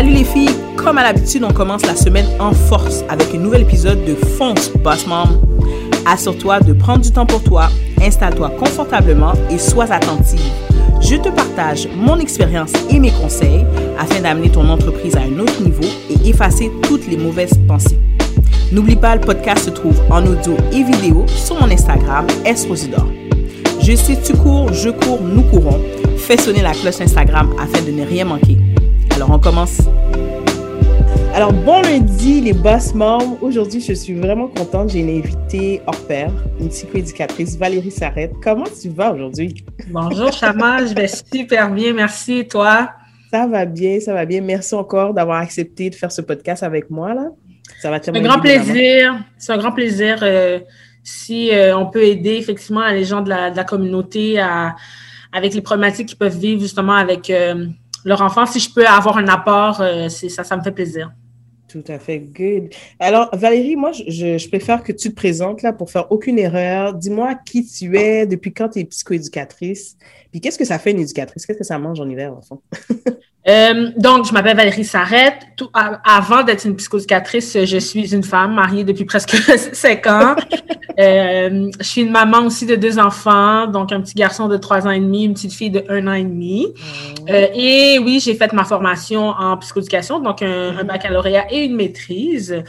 Salut les filles, comme à l'habitude, on commence la semaine en force avec un nouvel épisode de Fonce Boss Mom. Assure-toi de prendre du temps pour toi, installe-toi confortablement et sois attentive. Je te partage mon expérience et mes conseils afin d'amener ton entreprise à un autre niveau et effacer toutes les mauvaises pensées. N'oublie pas, le podcast se trouve en audio et vidéo sur mon Instagram, Esrosidor. Je sais, tu cours, je cours, nous courons. Fais sonner la cloche Instagram afin de ne rien manquer. Alors, on commence. Alors, bon lundi, les boss moms. Aujourd'hui, je suis vraiment contente. J'ai une invitée hors pair, une psychoéducatrice, Valérie Sarrette. Comment tu vas aujourd'hui? Bonjour, Chama. je vais super bien. Merci. Et toi? Ça va bien, ça va bien. Merci encore d'avoir accepté de faire ce podcast avec moi. Là. Ça va C'est un grand plaisir. C'est un grand plaisir si euh, on peut aider effectivement les gens de la, communauté à, avec les problématiques qu'ils peuvent vivre justement avec euh, leur enfant, si je peux avoir un apport, euh, ça, ça me fait plaisir. Tout à fait, good. Alors, Valérie, moi, je, préfère que tu te présentes là pour faire aucune erreur. Dis-moi qui tu es, depuis quand tu es psychoéducatrice, puis qu'est-ce que ça fait une éducatrice? Qu'est-ce que ça mange en hiver, en fond? Euh, donc, je m'appelle Valérie Sarrette. Tout, avant d'être une psychoéducatrice, je suis une femme mariée depuis presque cinq ans. Euh, je suis une maman aussi de deux enfants, donc un petit garçon de trois ans et demi, une petite fille de un an et demi. Euh, et oui, j'ai fait ma formation en psychoéducation, donc un, un baccalauréat et une maîtrise.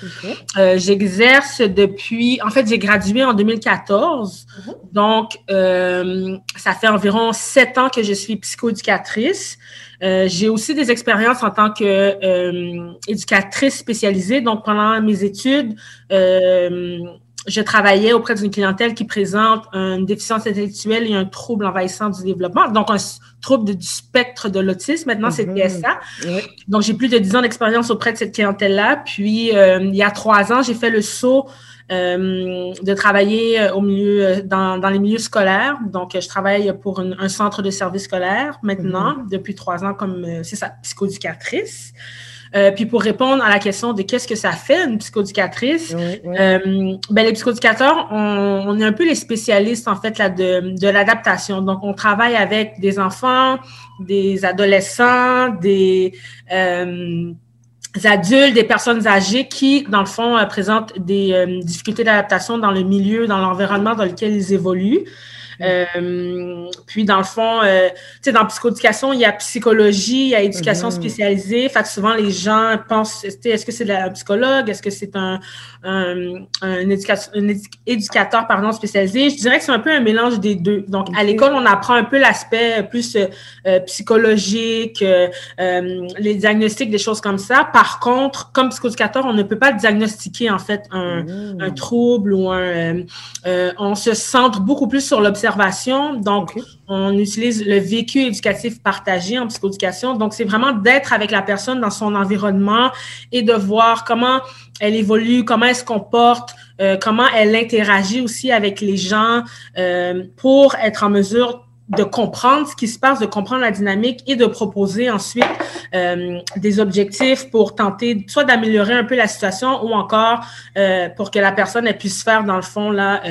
J'exerce depuis, en fait, j'ai gradué en 2014, mhm. donc ça fait environ sept ans que je suis psychoéducatrice. Euh, j'ai aussi des expériences en tant que euh, éducatrice spécialisée. Donc, pendant mes études, euh, je travaillais auprès d'une clientèle qui présente une déficience intellectuelle et un trouble envahissant du développement, donc un trouble du spectre de l'autisme. Maintenant, c'est mm TSA. Donc, j'ai plus de dix ans d'expérience auprès de cette clientèle-là. Puis, il y a trois ans, j'ai fait le saut euh, de travailler euh, au milieu, euh, dans, dans, les milieux scolaires. Donc, je travaille pour un centre de service scolaire maintenant, mhm. depuis trois ans, comme c'est ça, psychoéducatrice. Euh, puis pour répondre à la question de qu'est-ce que ça fait une psychoéducatrice, Euh, ben les psychoéducateurs, on, on, est un peu les spécialistes en fait là de, de l'adaptation. Donc on travaille avec des enfants, des adolescents, des euh, adultes, des personnes âgées qui, dans le fond, euh, présentent des euh, difficultés d'adaptation dans le milieu, dans l'environnement dans lequel ils évoluent. Euh, puis, dans le fond, euh, tu sais, dans psychoéducation, il y a psychologie, il y a éducation mm-hmm. spécialisée. Fait que souvent, les gens pensent, est-ce que c'est de la psychologue? Est-ce que c'est un, un, un, éducateur, un, éducateur pardon, spécialisé? Je dirais que c'est un peu un mélange des deux. Donc, à l'école, on apprend un peu l'aspect plus euh, psychologique, euh, les diagnostics, des choses comme ça. Par contre, comme psychoéducateur, on ne peut pas diagnostiquer, en fait, un, un mm. trouble ou un... Euh, on se centre beaucoup plus sur l'observation donc, on utilise le vécu éducatif partagé en psychoéducation. Donc, c'est vraiment d'être avec la personne dans son environnement et de voir comment elle évolue, comment elle se comporte, euh, comment elle interagit aussi avec les gens euh, pour être en mesure de comprendre ce qui se passe, de comprendre la dynamique et de proposer ensuite euh, des objectifs pour tenter soit d'améliorer un peu la situation ou encore pour que la personne elle puisse faire dans le fond là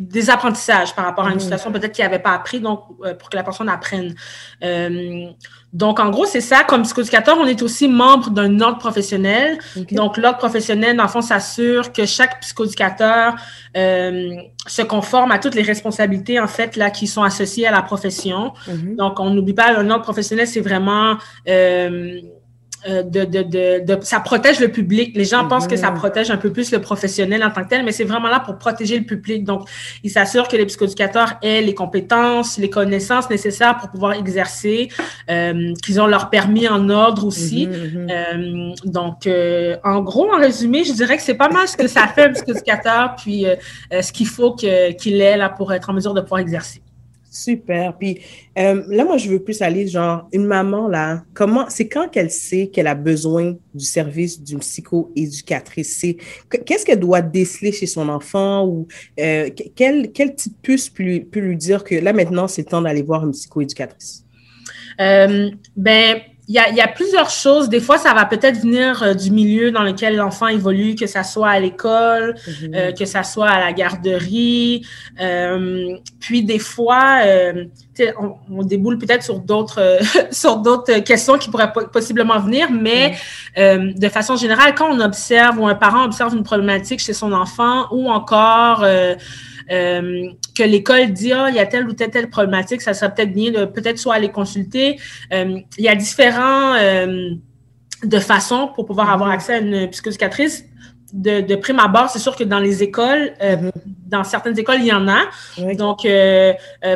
des apprentissages par rapport à une mmh. situation peut-être qu'il n'avait pas appris, donc euh, pour que la personne apprenne. Euh, donc, en gros, c'est ça. Comme psychoéducateur, on est aussi membre d'un ordre professionnel. Donc, l'ordre professionnel, dans le fond, s'assure que chaque psychoéducateur euh, se conforme à toutes les responsabilités, en fait, là, qui sont associées à la profession. Mmh. Donc, on n'oublie pas, un ordre professionnel, c'est vraiment... Euh, euh, de, de, de, de, ça protège le public. Les gens pensent que ça mhm. protège un peu plus le professionnel en tant que tel, mais c'est vraiment là pour protéger le public. Donc, il s'assure que les psychoéducateurs aient les compétences, les connaissances nécessaires pour pouvoir exercer, euh, qu'ils ont leur permis en ordre aussi. Mhm, mhm. Euh, donc, euh, en gros, en résumé, je dirais que c'est pas mal ce que ça fait un psychoéducateur, puis ce qu'il faut qu'il ait là pour être en mesure de pouvoir exercer. Super. Puis euh, là, moi, je veux plus aller, genre, une maman, là, comment, c'est quand qu'elle sait qu'elle a besoin du service d'une psychoéducatrice? Qu'est-ce qu'elle doit déceler chez son enfant ou euh, quel, quel type puce peut, peut lui dire que là, maintenant, c'est temps d'aller voir une psychoéducatrice? Euh, ben, il y, a, plusieurs choses. Des fois, ça va peut-être venir euh, du milieu dans lequel l'enfant évolue, que ça soit à l'école, mhm. euh, que ça soit à la garderie. Euh, puis des fois, on, on, déboule peut-être sur d'autres sur d'autres questions qui pourraient possiblement venir, mais mhm. de façon générale, quand on observe ou un parent observe une problématique chez son enfant ou encore euh, que l'école dit, ah, il y a telle ou telle, telle problématique, ça serait peut-être bien de peut-être soit aller consulter. Euh, il y a différents euh, de façons pour pouvoir mm-hmm. avoir accès à une psychoéducatrice. De, de prime abord, c'est sûr que dans les écoles, mm-hmm. dans certaines écoles, il y en a. Donc,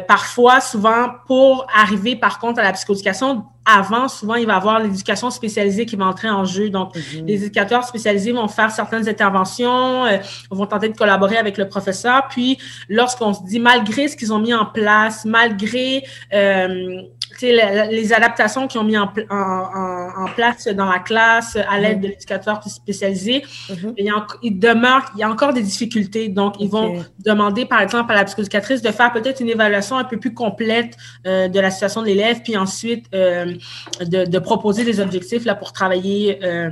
parfois, souvent, pour arriver par contre à la psychoéducation, avant, souvent, il va y avoir l'éducation spécialisée qui va entrer en jeu. Donc, mhm. les éducateurs spécialisés vont faire certaines interventions, euh, vont tenter de collaborer avec le professeur. Puis, lorsqu'on se dit, malgré ce qu'ils ont mis en place, malgré euh, les adaptations qu'ils ont mis en, en, place dans la classe à l'aide de l'éducateur spécialisé, mhm. il, y a, il, demeure, il y a encore des difficultés. Donc, ils vont demander, par exemple, à la psychoéducatrice de faire peut-être une évaluation un peu plus complète euh, de la situation de l'élève, puis ensuite euh, de, de, proposer des objectifs là, pour travailler euh,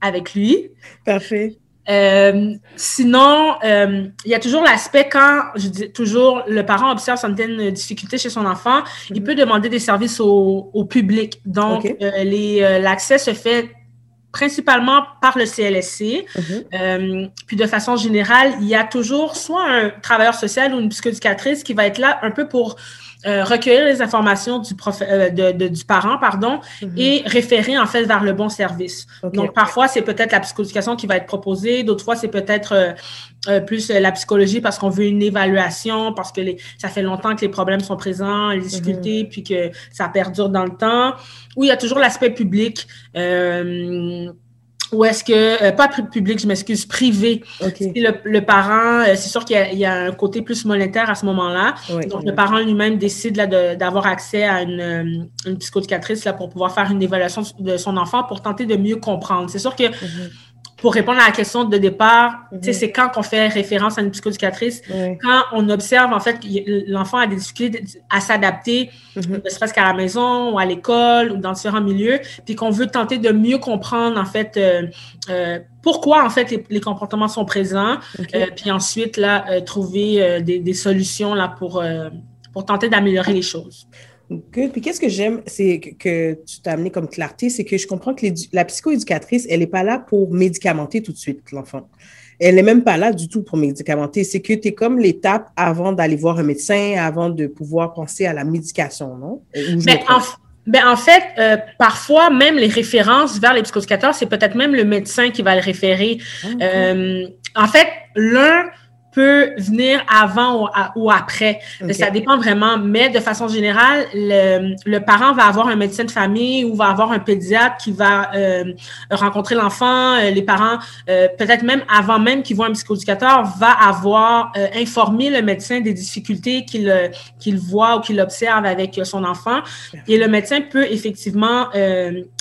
avec lui. Parfait. Euh, sinon, euh, il y a toujours l'aspect quand, je dis toujours, le parent observe certaines difficultés chez son enfant, il mhm. peut demander des services au, au public. Donc, euh, l'accès se fait principalement par le CLSC. Mhm. puis de façon générale, il y a toujours soit un travailleur social ou une psychoéducatrice qui va être là un peu pour euh, recueillir les informations du, prof, euh, de, du parent pardon, mhm. et référer en fait vers le bon service. Donc parfois c'est peut-être la psychoéducation qui va être proposée, d'autres fois c'est peut-être euh, plus la psychologie parce qu'on veut une évaluation, parce que les, ça fait longtemps que les problèmes sont présents, les difficultés, mhm. puis que ça perdure dans le temps. Ou il y a toujours l'aspect public. Ou est-ce que, euh, pas public, je m'excuse, privé. Le, le, parent, euh, c'est sûr qu'il y, y, a un côté plus monétaire à ce moment-là. Donc, le parent lui-même décide d'avoir accès à une, euh, une psychoéducatrice là, pour pouvoir faire une évaluation de son enfant pour tenter de mieux comprendre. C'est sûr que mhm pour répondre à la question de départ, mhm. c'est quand qu'on fait référence à une psychoéducatrice, quand on observe en fait que l'enfant a des difficultés à s'adapter, mhm. ne serait-ce qu'à la maison ou à l'école ou dans différents milieux, puis qu'on veut tenter de mieux comprendre en fait euh, euh, pourquoi en fait les, comportements sont présents, euh, puis ensuite là trouver des, des, solutions là pour pour tenter d'améliorer les choses. Puis qu'est-ce que j'aime, c'est que, tu t'as amené comme clarté, c'est que je comprends que la psychoéducatrice, elle n'est pas là pour médicamenter tout de suite l'enfant. Elle n'est même pas là du tout pour médicamenter. C'est que tu es comme l'étape avant d'aller voir un médecin, avant de pouvoir penser à la médication, non? Mais en, ben en, fait, euh, parfois, même les références vers les psychoéducateurs, c'est peut-être même le médecin qui va le référer. Ah, euh, en fait, l'un peut venir avant ou, après. Ça dépend vraiment, mais de façon générale, le, le, parent va avoir un médecin de famille ou va avoir un pédiatre qui va euh, rencontrer l'enfant. Euh, les parents, euh, peut-être même avant même qu'ils voient un psychoéducateur, va avoir informé le médecin des difficultés qu'il qu'il voit ou qu'il observe avec son enfant. Et le médecin peut effectivement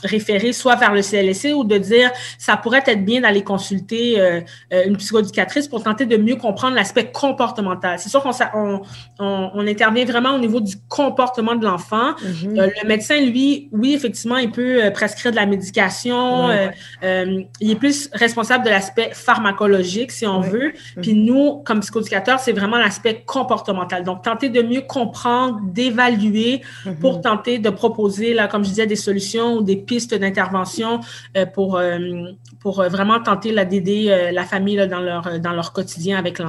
référer soit vers le CLSC ou de dire ça pourrait être bien d'aller consulter une psychoéducatrice pour tenter de mieux comprendre prendre l'aspect comportemental. C'est sûr qu'on on, on, intervient vraiment au niveau du comportement de l'enfant. Mm-hmm. Euh, le médecin, lui, oui, effectivement, il peut euh, prescrire de la médication. Euh, il est plus responsable de l'aspect pharmacologique, si on veut. Mm-hmm. Puis nous, comme psychoéducateurs, c'est vraiment l'aspect comportemental. Donc, tenter de mieux comprendre, d'évaluer mm-hmm. pour tenter de proposer, là, comme je disais, des solutions ou des pistes d'intervention pour, pour vraiment tenter d'aider la famille là, dans, leur, dans leur quotidien avec l'enfant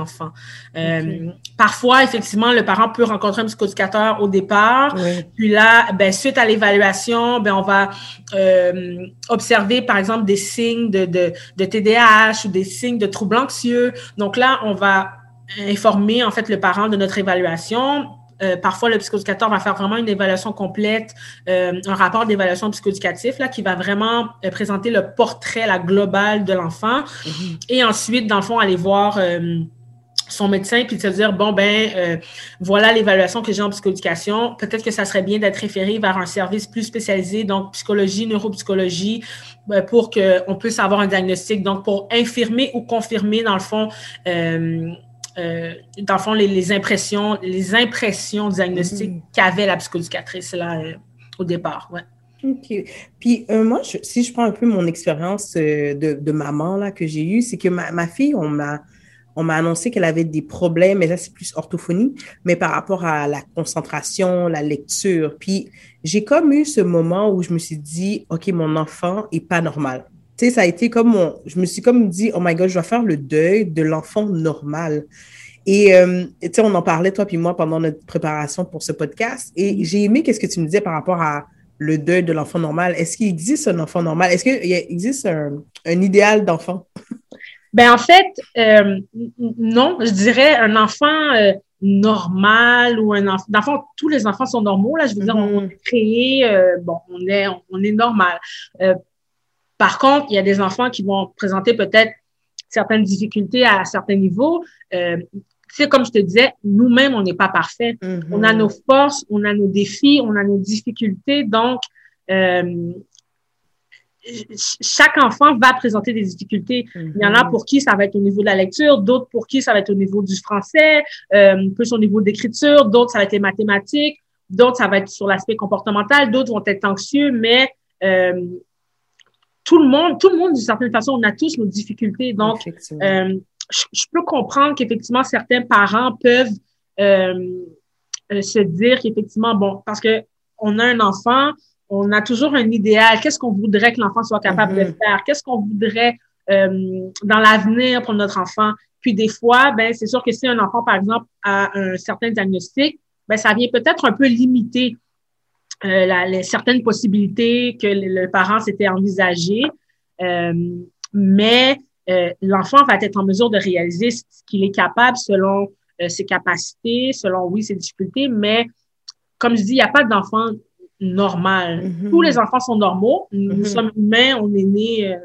Euh, parfois, effectivement, le parent peut rencontrer un psychoéducateur au départ. Puis là, ben, suite à l'évaluation, ben, on va euh, observer, par exemple, des signes de, de, de TDAH ou des signes de troubles anxieux. Donc là, on va informer, en fait, le parent de notre évaluation. Euh, parfois, le psychoéducateur va faire vraiment une évaluation complète, euh, un rapport d'évaluation psychoéducatif là, qui va vraiment euh, présenter le portrait, la globale de l'enfant. Mm-hmm. Et ensuite, dans le fond, aller voir son médecin puis de se dire bon ben euh, voilà l'évaluation que j'ai en psychoéducation peut-être que ça serait bien d'être référé vers un service plus spécialisé donc psychologie neuropsychologie euh, pour que on puisse avoir un diagnostic donc pour infirmer ou confirmer dans le fond euh, dans le fond les, impressions les impressions diagnostiques mm-hmm. qu'avait la psychoéducatrice là au départ ouais OK. Puis euh, moi, si je prends un peu mon expérience euh, de, maman là, que j'ai eue, c'est que ma, ma, fille, on m'a, on m'a annoncé qu'elle avait des problèmes, et là, c'est plus orthophonie, mais par rapport à la concentration, la lecture. Puis j'ai comme eu ce moment où je me suis dit, OK, mon enfant est pas normal. Tu sais, ça a été comme mon, je me suis comme dit, oh my God, je dois faire le deuil de l'enfant normal. Et euh, tu sais, on en parlait, toi puis moi, pendant notre préparation pour ce podcast. Et j'ai aimé qu'est-ce que tu me disais par rapport à le deuil de l'enfant normal. Est-ce qu'il existe un enfant normal? Est-ce qu'il existe un, idéal d'enfant? Ben en fait, euh, non, je dirais un enfant euh, normal ou un enfant. Tous les enfants sont normaux. Là, je veux dire, on mm-hmm. est créé, euh, bon, on est, on est normal. par contre, il y a des enfants qui vont présenter peut-être certaines difficultés à certains niveaux c'est comme je te disais, nous-mêmes, on n'est pas parfait. Mm-hmm. On a nos forces, on a nos défis, on a nos difficultés. Donc, euh, chaque enfant va présenter des difficultés. Il y en a mm-hmm. pour qui ça va être au niveau de la lecture, d'autres pour qui ça va être au niveau du français, euh, plus au niveau d'écriture, d'autres ça va être les mathématiques, d'autres ça va être sur l'aspect comportemental, d'autres vont être anxieux, mais euh, tout le monde, tout le monde d'une certaine façon, on a tous nos difficultés. Donc, euh, je, peux comprendre qu'effectivement, certains parents peuvent euh, se dire qu'effectivement, bon, parce que on a un enfant, on a toujours un idéal. Qu'est-ce qu'on voudrait que l'enfant soit capable de mm-hmm. faire? Qu'est-ce qu'on voudrait euh, dans l'avenir pour notre enfant? Puis des fois, ben, c'est sûr que si un enfant, par exemple, a un certain diagnostic, ben, ça vient peut-être un peu limiter euh, la, les, certaines possibilités que le, le parent s'était envisagé. Euh, mais euh, l'enfant va être en mesure de réaliser ce qu'il est capable selon euh, ses capacités, selon, oui, ses difficultés, mais comme je dis, il n'y a pas d'enfant normal. Mm-hmm. Tous les enfants sont normaux. Nous mm-hmm. sommes humains, on est nés euh,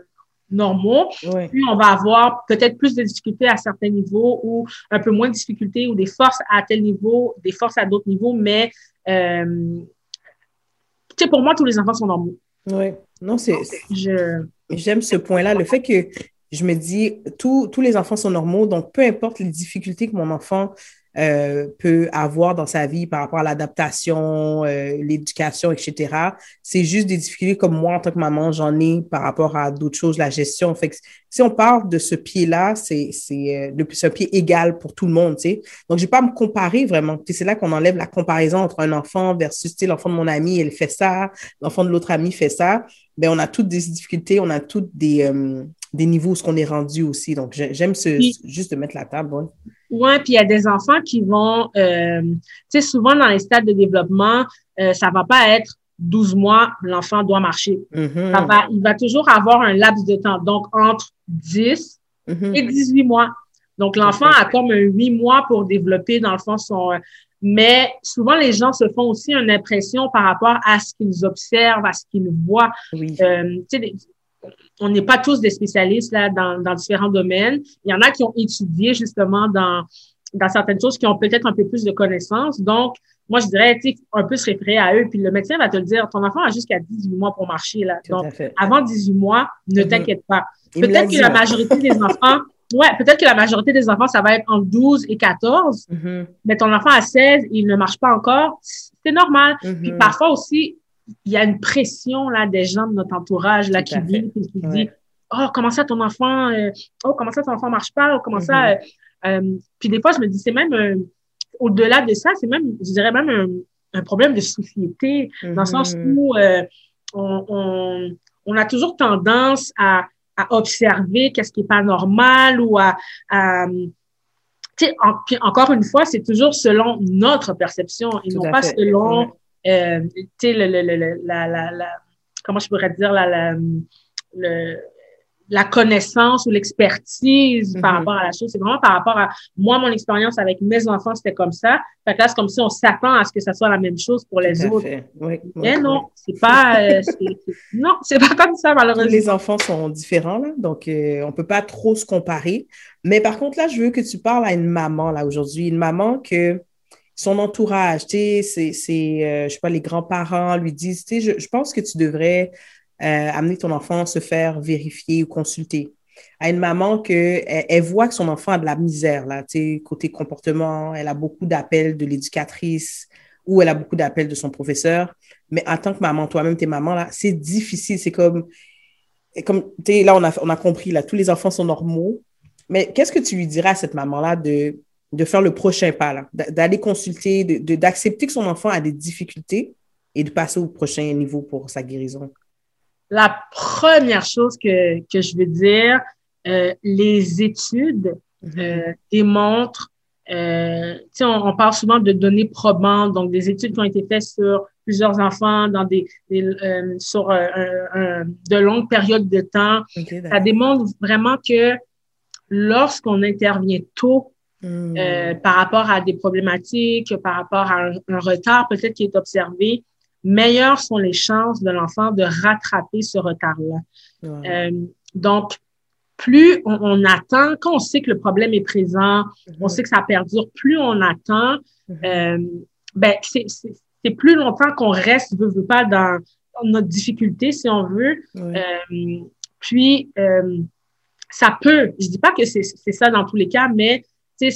normaux. Puis on va avoir peut-être plus de difficultés à certains niveaux ou un peu moins de difficultés ou des forces à tel niveau, des forces à d'autres niveaux, mais euh, tu sais, pour moi, tous les enfants sont normaux. Oui, non, c'est. Je... J'aime ce point-là, le fait que je me dis, tous les enfants sont normaux, donc peu importe les difficultés que mon enfant euh, peut avoir dans sa vie par rapport à l'adaptation, euh, l'éducation, etc. C'est juste des difficultés comme moi en tant que maman, j'en ai par rapport à d'autres choses, la gestion. Fait que si on parle de ce pied-là, c'est c'est euh, un pied égal pour tout le monde, tu sais. Donc je vais pas me comparer vraiment. C'est là qu'on enlève la comparaison entre un enfant versus l'enfant de mon ami, elle fait ça, l'enfant de l'autre ami fait ça. Ben on a toutes des difficultés, on a toutes des euh, des niveaux où ce qu'on est rendu aussi. Donc, j'aime ce, juste de mettre la table. Ouais. Oui, puis il y a des enfants qui vont, euh, tu sais, souvent dans les stades de développement, euh, ça va pas être 12 mois, l'enfant doit marcher. Mm-hmm. ça va, il va toujours avoir un laps de temps, donc entre 10 mm-hmm. et 18 mois. Donc, l'enfant a comme un 8 mois pour développer, dans le fond, son... Mais souvent, les gens se font aussi une impression par rapport à ce qu'ils observent, à ce qu'ils voient. Oui. Euh, on n'est pas tous des spécialistes là dans, dans, différents domaines. Il y en a qui ont étudié justement dans, dans certaines choses qui ont peut-être un peu plus de connaissances. Donc, moi, je dirais, tu un peu se référer à eux. Puis le médecin va te le dire, ton enfant a jusqu'à 18 mois pour marcher. Là. Donc, avant 18 mois, ne mm-hmm. t'inquiète pas. Peut-être que la majorité des enfants, ouais, peut-être que la majorité des enfants, ça va être entre 12 et 14. Mm-hmm. Mais ton enfant a 16, il ne marche pas encore. C'est normal. Puis mm-hmm. parfois aussi, il y a une pression là des gens de notre entourage là qui vivent et qui dit oh comment ça ton enfant euh, oh comment ça ton enfant marche pas oh, comment ça mm-hmm. euh, euh, puis des fois je me dis c'est même au-delà de ça c'est même je dirais même un, problème de société dans le sens mm-hmm. où on, on, on, a toujours tendance à, à observer qu'est-ce qui est pas normal ou à, à tu sais, encore une fois, c'est toujours selon notre perception et non pas selon euh, tu sais, le, le, le, la, la, la, comment je pourrais dire, la, la, le, la connaissance ou l'expertise par mm-hmm. rapport à la chose. C'est vraiment par rapport à moi, mon expérience avec mes enfants, c'était comme ça. Fait que là, c'est comme si on s'attend à ce que ça soit la même chose pour les autres. Oui, Mais non, c'est pas, euh, non, c'est pas comme ça, malheureusement. Les enfants sont différents, là, donc euh, on peut pas trop se comparer. Mais par contre, là, je veux que tu parles à une maman, là, aujourd'hui, une maman que son entourage, tu sais, c'est, euh, je sais pas, les grands-parents lui disent, tu sais, je, pense que tu devrais euh, amener ton enfant se faire vérifier ou consulter. À une maman que elle, voit que son enfant a de la misère, là, tu sais, côté comportement, elle a beaucoup d'appels de l'éducatrice ou elle a beaucoup d'appels de son professeur. Mais en tant que maman, toi-même, t'es maman, là, c'est difficile. C'est comme, comme tu là, on a, on a compris, là, tous les enfants sont normaux. Mais qu'est-ce que tu lui dirais à cette maman-là de, de faire le prochain pas, là, d'aller consulter, d'accepter de, d'accepter que son enfant a des difficultés et de passer au prochain niveau pour sa guérison? La première chose que, que je veux dire, euh, les études mm-hmm. euh, démontrent euh, on, on, parle souvent de données probantes, donc des études qui ont été faites sur plusieurs enfants dans des, euh, sur euh, de longues périodes de temps. ça démontre vraiment que lorsqu'on intervient tôt hmm. euh, par rapport à des problématiques, par rapport à un, retard peut-être qui est observé, meilleures sont les chances de l'enfant de rattraper ce retard-là. Euh, donc, plus on, attend, quand on sait que le problème est présent, on mhm. sait que ça perdure, plus on attend, mhm. euh, ben c'est plus longtemps qu'on reste, veut, veut pas, dans, notre difficulté, si on veut. Puis, ça peut, je dis pas que c'est ça dans tous les cas, mais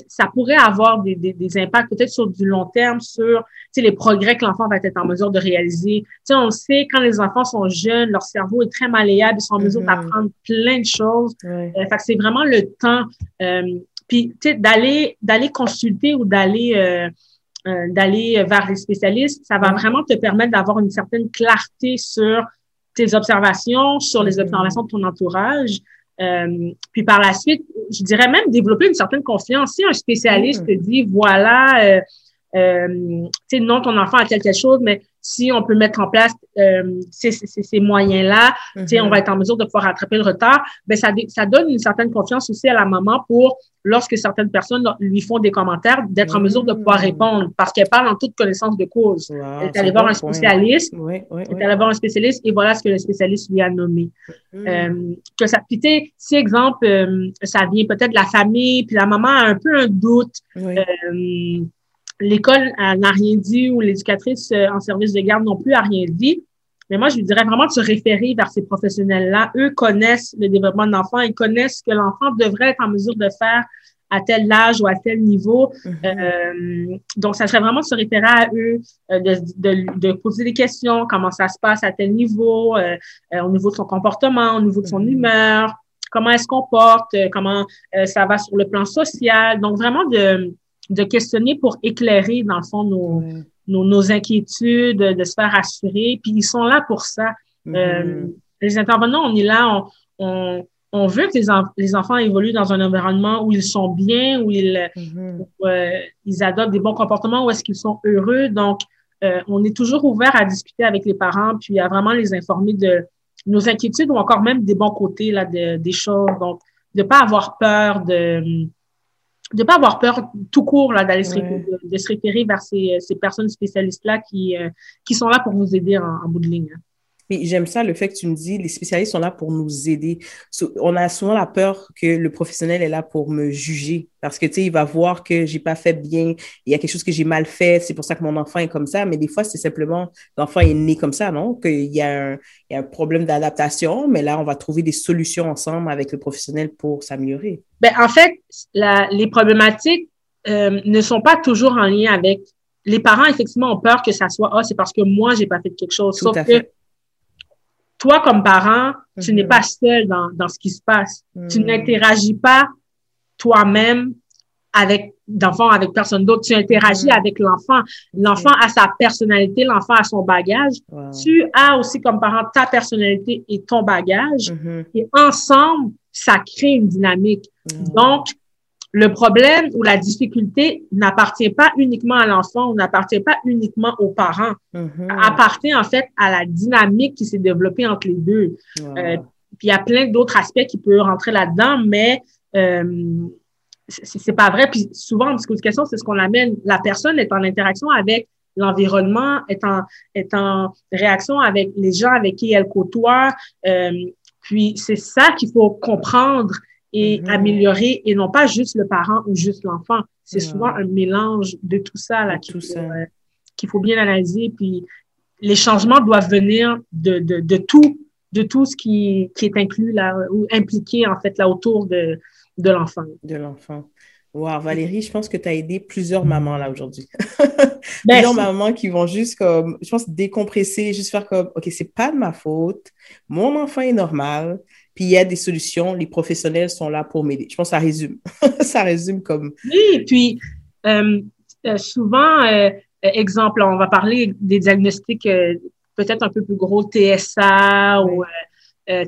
ça pourrait avoir des, des, des impacts peut-être sur du long terme, sur les progrès que l'enfant va être en mesure de réaliser. sais, on sait quand les enfants sont jeunes, leur cerveau est très malléable, ils sont en mesure mm-hmm. d'apprendre plein de choses. Euh, fait c'est vraiment le temps. Euh, puis d'aller d'aller consulter ou d'aller euh, euh, d'aller vers les spécialistes, ça va vraiment te permettre d'avoir une certaine clarté sur tes observations, sur les mm-hmm. observations de ton entourage. Euh, puis par la suite, je dirais même développer une certaine confiance. Si un spécialiste mm. te dit, voilà, euh, euh, tu sais, non, ton enfant a quelque chose, mais si on peut mettre en place euh, ces, ces, ces moyens-là, tu sais, on mm-hmm. va être en mesure de pouvoir rattraper le retard, ben ça, ça donne une certaine confiance aussi à la maman pour, lorsque certaines personnes lui font des commentaires, d'être en mesure de pouvoir mm. répondre parce qu'elle parle en toute connaissance de cause. elle est allée voir un spécialiste, oui, oui, elle est allée voir un spécialiste et voilà ce que le spécialiste lui a nommé. Mm. Euh, que ça, puis si exemple, euh, ça vient peut-être de la famille, puis la maman a un peu un doute, euh, l'école n'a rien dit ou l'éducatrice euh, en service de garde non plus a rien dit. Mais moi, je lui dirais vraiment de se référer vers ces professionnels-là. Eux connaissent le développement de l'enfant, ils connaissent ce que l'enfant devrait être en mesure de faire à tel âge ou à tel niveau. Mm-hmm. euh, donc, ça serait vraiment de se référer à eux, euh, de, de, de, poser des questions, comment ça se passe à tel niveau, euh, au niveau de son comportement, au niveau de son mm-hmm. humeur, comment elle se comporte, comment ça va sur le plan social. Donc, vraiment de de questionner pour éclairer, dans le fond, nos, nos, nos, inquiétudes, de se faire assurer. Puis ils sont là pour ça. Mm-hmm. euh, les intervenants, on est là, on, on, on veut que les, les, enfants évoluent dans un environnement où ils sont bien, où ils, mm-hmm. euh, ils adoptent des bons comportements, où est-ce qu'ils sont heureux. Donc, euh, on est toujours ouvert à discuter avec les parents, puis à vraiment les informer de nos inquiétudes ou encore même des bons côtés là, de, des choses. Donc, de pas avoir peur de de pas avoir peur tout court là d'aller se, de, se référer vers ces, ces personnes spécialistes là qui euh, qui sont là pour vous aider en, bout de ligne. Oui, j'aime ça, le fait que tu me dis, les spécialistes sont là pour nous aider. on a souvent la peur que le professionnel est là pour me juger parce que, tu sais, il va voir que j'ai pas fait bien, il y a quelque chose que j'ai mal fait, c'est pour ça que mon enfant est comme ça. Mais des fois, c'est simplement, l'enfant est né comme ça, non? Qu'il y, a un, il y a un problème d'adaptation, mais là, on va trouver des solutions ensemble avec le professionnel pour s'améliorer. Ben, en fait, la, les problématiques euh, ne sont pas toujours en lien avec les parents, effectivement, ont peur que ça soit, ah, c'est parce que moi, j'ai pas fait quelque chose. Sauf que toi, comme parent, tu n'es mm-hmm. pas seul dans, dans ce qui se passe. Tu mm. n'interagis pas toi-même avec d'enfant avec personne d'autre. Tu interagis mm-hmm. avec l'enfant. L'enfant a sa personnalité, l'enfant a son bagage. Tu as aussi comme parent ta personnalité et ton bagage. Et ensemble, ça crée une dynamique. Donc, le problème ou la difficulté n'appartient pas uniquement à l'enfant ou n'appartient pas uniquement aux parents. Mm-hmm. Appartient en fait à la dynamique qui s'est développée entre les deux. Euh, puis il y a plein d'autres aspects qui peuvent rentrer là-dedans, mais euh, c'est pas vrai. Puis souvent en question, c'est ce qu'on amène. La personne est en interaction avec l'environnement, est en, est en réaction avec les gens avec qui elle côtoie. Euh, puis c'est ça qu'il faut comprendre et mm-hmm. améliorer et non pas juste le parent ou juste l'enfant. C'est souvent un mélange de tout ça là qu'il faut, euh, faut bien analyser. Puis les changements doivent venir de, de, de tout, de tout ce qui, qui est inclus là ou impliqué en fait là autour de, de l'enfant. De l'enfant. Wow, Valérie, je pense que tu as aidé plusieurs mamans là aujourd'hui. plusieurs mamans qui vont juste comme, je pense, décompresser, juste faire comme, OK, c'est pas de ma faute, mon enfant est normal, puis il y a des solutions, les professionnels sont là pour m'aider. Je pense que ça résume. ça résume comme. Oui, puis euh, euh, souvent, euh, exemple, on va parler des diagnostics peut-être un peu plus gros, TSA ou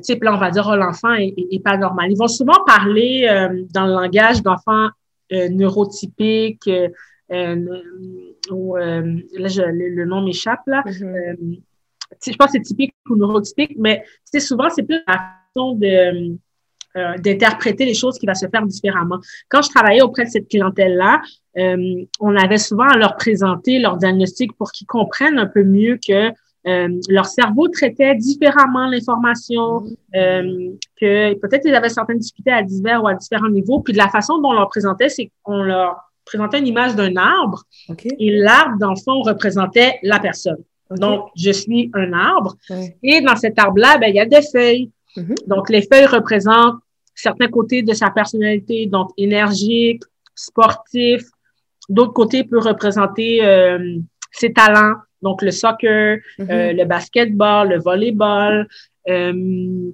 type, là, on va dire, oh, l'enfant est, pas normal. Ils vont souvent parler dans le langage d'enfants neurotypiques, ou, là, le, nom m'échappe, là. Mm-hmm. je pense que c'est typique ou neurotypique, mais souvent, c'est plus la de euh, d'interpréter les choses qui va se faire différemment. Quand je travaillais auprès de cette clientèle-là, euh, on avait souvent à leur présenter leur diagnostic pour qu'ils comprennent un peu mieux que euh, leur cerveau traitait différemment l'information, mm-hmm. que peut-être ils avaient certaines difficultés à divers ou à différents niveaux. Puis de la façon dont on leur présentait, c'est qu'on leur présentait une image d'un arbre et l'arbre, dans le fond, représentait la personne. Donc, je suis un arbre et dans cet arbre-là, ben, il y a des feuilles. Mm-hmm. Donc, les feuilles représentent certains côtés de sa personnalité, donc énergique, sportif. D'autres côtés peut représenter euh, ses talents, donc le soccer, mm-hmm. euh, le basketball, le volleyball. Euh,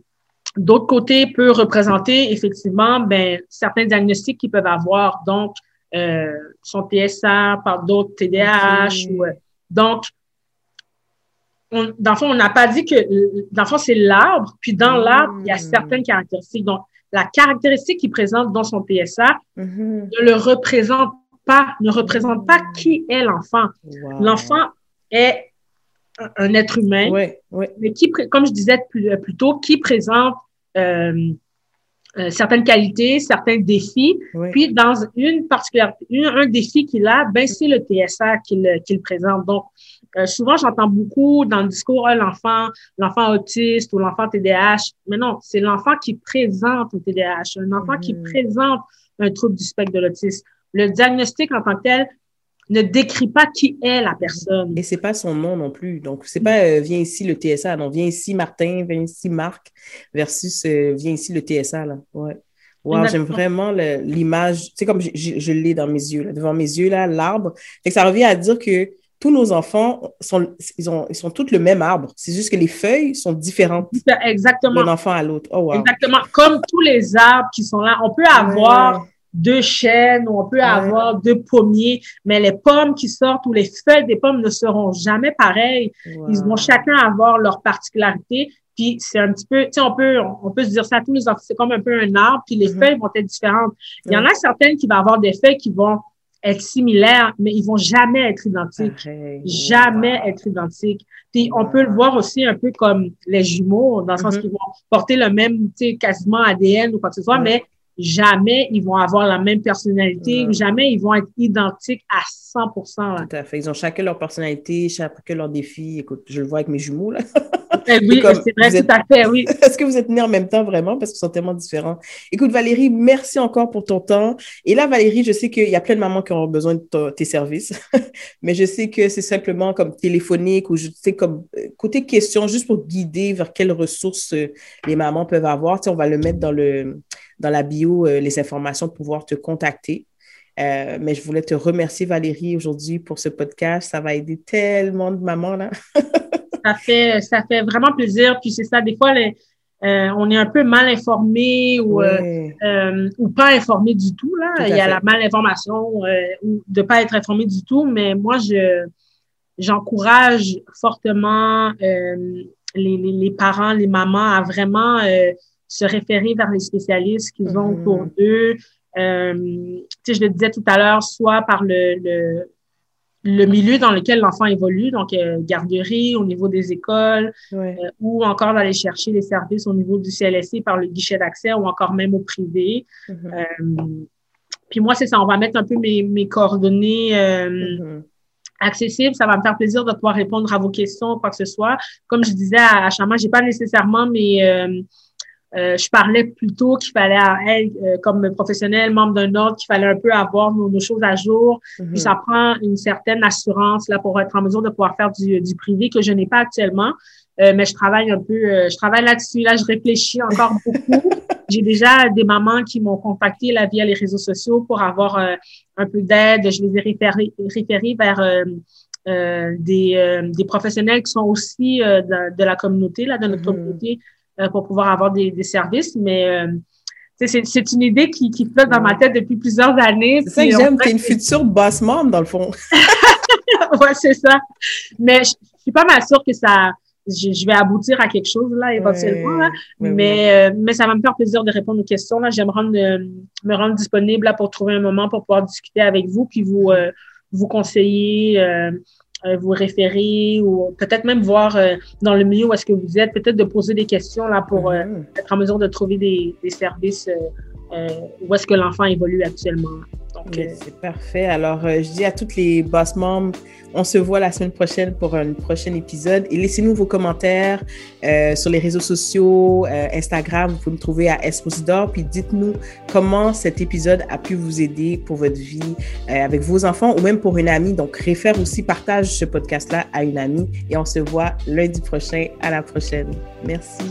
D'autres côtés peut représenter effectivement ben, certains diagnostics qu'ils peuvent avoir, donc euh, son TSA, par d'autres TDAH. Ou, euh, donc, on, dans le fond, on n'a pas dit que, dans le fond, c'est l'arbre, puis dans l'arbre, il y a mm. certaines caractéristiques. Donc, la caractéristique qu'il présente dans son PSA mm-hmm. ne le représente pas, ne représente pas qui est l'enfant. L'enfant est un, être humain, mais qui, comme je disais plus, plus tôt, qui présente euh, euh, certaines qualités, certains défis. Puis, dans une particularité, un défi qu'il a, ben, c'est le TSA qu'il présente. Donc, euh, souvent, j'entends beaucoup dans le discours, ah, l'enfant, l'enfant autiste ou l'enfant TDAH. Mais non, c'est l'enfant qui présente un TDAH, un enfant qui mm-hmm. présente un trouble du spectre de l'autisme. Le diagnostic en tant que tel ne décrit pas qui est la personne. Et c'est pas son nom non plus. Donc, c'est pas euh, viens ici le TSA. Non, viens ici Martin, viens ici Marc versus euh, viens ici le TSA. Là. Ouais. Wow, j'aime vraiment l'image. Tu sais, comme je, je, l'ai dans mes yeux, là, devant mes yeux, là, l'arbre. Fait que ça revient à dire que tous nos enfants sont, ils, ont, ils sont tous le même arbre. C'est juste que les feuilles sont différentes Exactement. d'un enfant à l'autre. Oh, wow. Exactement. Comme tous les arbres qui sont là, on peut avoir deux chênes ou on peut avoir deux pommiers, mais les pommes qui sortent ou les feuilles des pommes ne seront jamais pareilles. Ils vont chacun avoir leur particularité. Puis c'est un petit peu, tu sais, on peut, on peut se dire ça à tous les enfants, c'est comme un peu un arbre, puis les mm-hmm. feuilles vont être différentes. Il y en a certaines qui vont avoir des feuilles qui vont être similaires, mais ils vont jamais être identiques. Jamais être identiques. Puis on peut le voir aussi un peu comme les jumeaux, dans le sens mm-hmm. qu'ils vont porter le même, tu sais, quasiment ADN ou quoi que ce soit, mais jamais ils vont avoir la même personnalité, jamais ils vont être identiques à 100 Tout à fait. Ils ont chacun leur personnalité, chacun leur défi. Écoute, je le vois avec mes jumeaux, là. Eh oui, c'est vrai, tout à fait, oui. Est-ce que vous êtes nés en même temps, vraiment? Parce qu'ils sont tellement différents. Écoute, Valérie, merci encore pour ton temps. Et là, Valérie, je sais qu'il y a plein de mamans qui ont besoin de tes services, mais je sais que c'est simplement comme téléphonique ou je sais comme euh, côté question, juste pour guider vers quelles ressources euh, les mamans peuvent avoir. Tu sais, on va le mettre dans le dans la bio euh, les informations pour pouvoir te contacter. Euh, mais je voulais te remercier, Valérie, aujourd'hui pour ce podcast. Ça va aider tellement de mamans, là. ça, fait, ça fait vraiment plaisir. Puis c'est ça, des fois, les, euh, on est un peu mal informé ou, ou pas informé du tout. Là. Il y a la malinformation ou de pas être informé du tout. Mais moi, je j'encourage fortement les, les, les, parents, les mamans à vraiment se référer vers les spécialistes qu'ils ont mm-hmm. autour d'eux. Euh, je le disais tout à l'heure, soit par le, le, le, milieu dans lequel l'enfant évolue, donc euh, garderie au niveau des écoles, euh, ou encore d'aller chercher les services au niveau du CLSC par le guichet d'accès ou encore même au privé. Mm-hmm. Euh, puis moi, c'est ça, on va mettre un peu mes, mes coordonnées mm-hmm. accessibles. Ça va me faire plaisir de pouvoir répondre à vos questions, quoi que ce soit. Comme je disais à, à Chama, j'ai pas nécessairement mes euh, je parlais plutôt qu'il fallait, elle, euh, comme professionnel, membre d'un ordre, qu'il fallait un peu avoir nos, choses à jour. Mhm. Puis ça prend une certaine assurance là pour être en mesure de pouvoir faire du, du privé que je n'ai pas actuellement. mais je travaille un peu, je travaille là-dessus. Là, je réfléchis encore beaucoup. J'ai déjà des mamans qui m'ont contacté là, via les réseaux sociaux pour avoir un peu d'aide. Je les ai référés, référés vers des, des professionnels qui sont aussi de, de, la communauté, là, de notre mm-hmm. communauté, pour pouvoir avoir des, des services. Mais c'est une idée qui, qui flotte dans ma tête depuis plusieurs années. C'est ça que j'aime, es une future boss mom, dans le fond. ouais, c'est ça. Mais je, suis pas mal sûre que ça, je, vais aboutir à quelque chose, là, éventuellement. mais, euh, mais ça va me faire plaisir de répondre aux questions. Là. J'aimerais me, me rendre disponible là, pour trouver un moment pour pouvoir discuter avec vous, puis vous, euh, vous conseiller. Euh, euh, vous référer ou peut-être même voir euh, dans le milieu où est-ce que vous êtes, peut-être de poser des questions là pour euh, mhm. être en mesure de trouver des, des services où est-ce que l'enfant évolue actuellement. C'est parfait. Alors, je dis à toutes les boss moms, on se voit la semaine prochaine pour un prochain épisode. Et laissez-nous vos commentaires euh, sur les réseaux sociaux, euh, Instagram, vous pouvez me trouver à Esposidor. Puis dites-nous comment cet épisode a pu vous aider pour votre vie euh, avec vos enfants ou même pour une amie. Donc, réfère aussi, partage ce podcast-là à une amie. Et on se voit lundi prochain. À la prochaine. Merci.